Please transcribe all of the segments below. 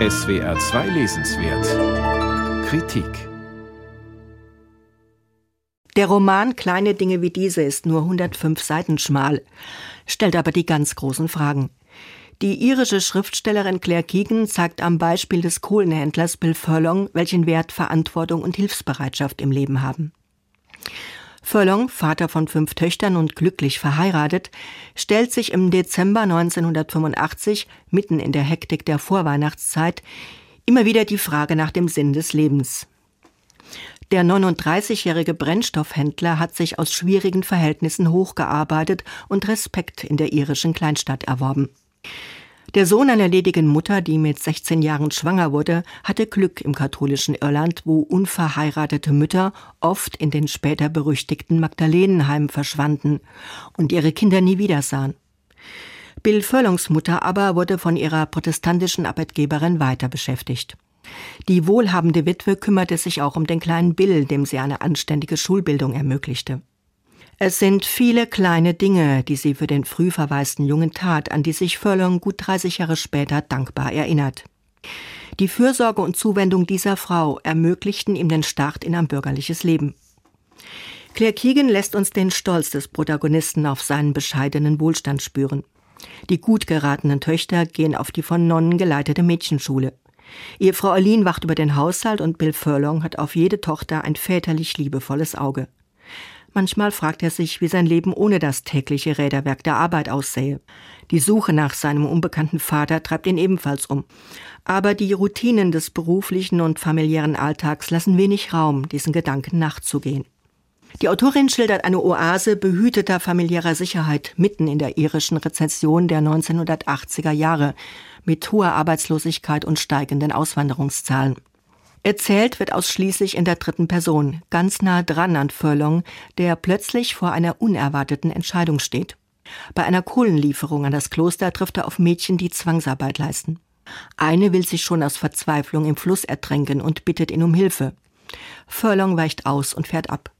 SWR 2 Lesenswert Kritik Der Roman Kleine Dinge wie diese ist nur 105 Seiten schmal, stellt aber die ganz großen Fragen. Die irische Schriftstellerin Claire Keegan zeigt am Beispiel des Kohlenhändlers Bill Furlong, welchen Wert Verantwortung und Hilfsbereitschaft im Leben haben. Furlong, Vater von fünf Töchtern und glücklich verheiratet, stellt sich im Dezember 1985, mitten in der Hektik der Vorweihnachtszeit, immer wieder die Frage nach dem Sinn des Lebens. Der 39-jährige Brennstoffhändler hat sich aus schwierigen Verhältnissen hochgearbeitet und Respekt in der irischen Kleinstadt erworben. Der Sohn einer ledigen Mutter, die mit 16 Jahren schwanger wurde, hatte Glück im katholischen Irland, wo unverheiratete Mütter oft in den später berüchtigten Magdalenenheimen verschwanden und ihre Kinder nie wieder sahen. Bill Furlongs Mutter aber wurde von ihrer protestantischen Arbeitgeberin weiter beschäftigt. Die wohlhabende Witwe kümmerte sich auch um den kleinen Bill, dem sie eine anständige Schulbildung ermöglichte. Es sind viele kleine Dinge, die sie für den früh verwaisten Jungen tat, an die sich Furlong gut 30 Jahre später dankbar erinnert. Die Fürsorge und Zuwendung dieser Frau ermöglichten ihm den Start in ein bürgerliches Leben. Claire Keegan lässt uns den Stolz des Protagonisten auf seinen bescheidenen Wohlstand spüren. Die gut geratenen Töchter gehen auf die von Nonnen geleitete Mädchenschule. Ehefrau Aline wacht über den Haushalt und Bill Furlong hat auf jede Tochter ein väterlich liebevolles Auge. Manchmal fragt er sich, wie sein Leben ohne das tägliche Räderwerk der Arbeit aussähe. Die Suche nach seinem unbekannten Vater treibt ihn ebenfalls um. Aber die Routinen des beruflichen und familiären Alltags lassen wenig Raum, diesen Gedanken nachzugehen. Die Autorin schildert eine Oase behüteter familiärer Sicherheit mitten in der irischen Rezession der 1980er Jahre mit hoher Arbeitslosigkeit und steigenden Auswanderungszahlen. Erzählt wird ausschließlich in der dritten Person, ganz nah dran an Furlong, der plötzlich vor einer unerwarteten Entscheidung steht. Bei einer Kohlenlieferung an das Kloster trifft er auf Mädchen, die Zwangsarbeit leisten. Eine will sich schon aus Verzweiflung im Fluss ertränken und bittet ihn um Hilfe. Furlong weicht aus und fährt ab.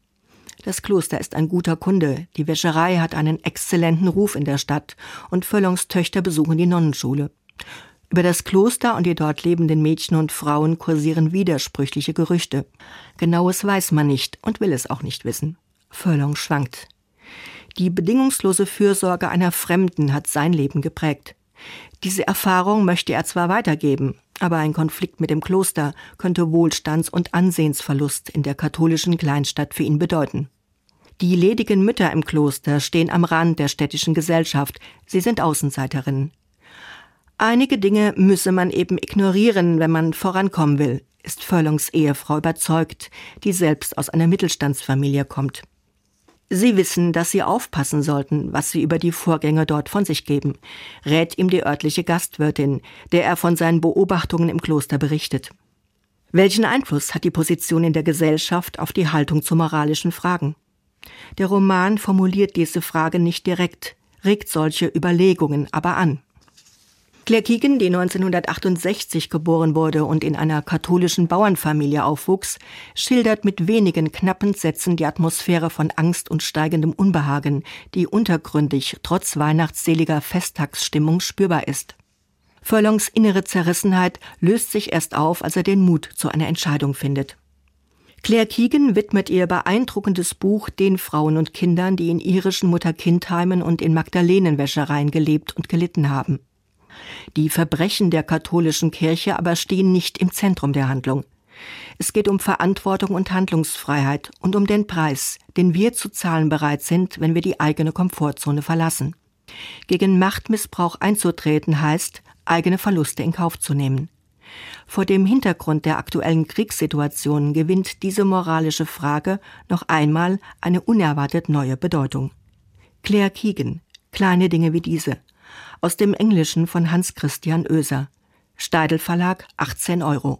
Das Kloster ist ein guter Kunde, die Wäscherei hat einen exzellenten Ruf in der Stadt und Furlongs Töchter besuchen die Nonnenschule. Über das Kloster und die dort lebenden Mädchen und Frauen kursieren widersprüchliche Gerüchte. Genaues weiß man nicht und will es auch nicht wissen. Furlong schwankt. Die bedingungslose Fürsorge einer Fremden hat sein Leben geprägt. Diese Erfahrung möchte er zwar weitergeben, aber ein Konflikt mit dem Kloster könnte Wohlstands- und Ansehensverlust in der katholischen Kleinstadt für ihn bedeuten. Die ledigen Mütter im Kloster stehen am Rand der städtischen Gesellschaft, sie sind Außenseiterinnen. Einige Dinge müsse man eben ignorieren, wenn man vorankommen will, ist Furlongs Ehefrau überzeugt, die selbst aus einer Mittelstandsfamilie kommt. Sie wissen, dass sie aufpassen sollten, was sie über die Vorgänge dort von sich geben, rät ihm die örtliche Gastwirtin, der er von seinen Beobachtungen im Kloster berichtet. Welchen Einfluss hat die Position in der Gesellschaft auf die Haltung zu moralischen Fragen? Der Roman formuliert diese Frage nicht direkt, regt solche Überlegungen aber an. Claire Keegan, die 1968 geboren wurde und in einer katholischen Bauernfamilie aufwuchs, schildert mit wenigen knappen Sätzen die Atmosphäre von Angst und steigendem Unbehagen, die untergründig trotz weihnachtsseliger Festtagsstimmung spürbar ist. Furlongs innere Zerrissenheit löst sich erst auf, als er den Mut zu einer Entscheidung findet. Claire Keegan widmet ihr beeindruckendes Buch den Frauen und Kindern, die in irischen Mutter-Kind-Heimen und in Magdalenenwäschereien gelebt und gelitten haben. Die Verbrechen der katholischen Kirche aber stehen nicht im Zentrum der Handlung. Es geht um Verantwortung und Handlungsfreiheit und um den Preis, den wir zu zahlen bereit sind, wenn wir die eigene Komfortzone verlassen. Gegen Machtmissbrauch einzutreten heißt, eigene Verluste in Kauf zu nehmen. Vor dem Hintergrund der aktuellen Kriegssituation gewinnt diese moralische Frage noch einmal eine unerwartet neue Bedeutung. Claire Keegan, kleine Dinge wie diese, aus dem Englischen von Hans Christian Oeser. Steidel Verlag 18 Euro.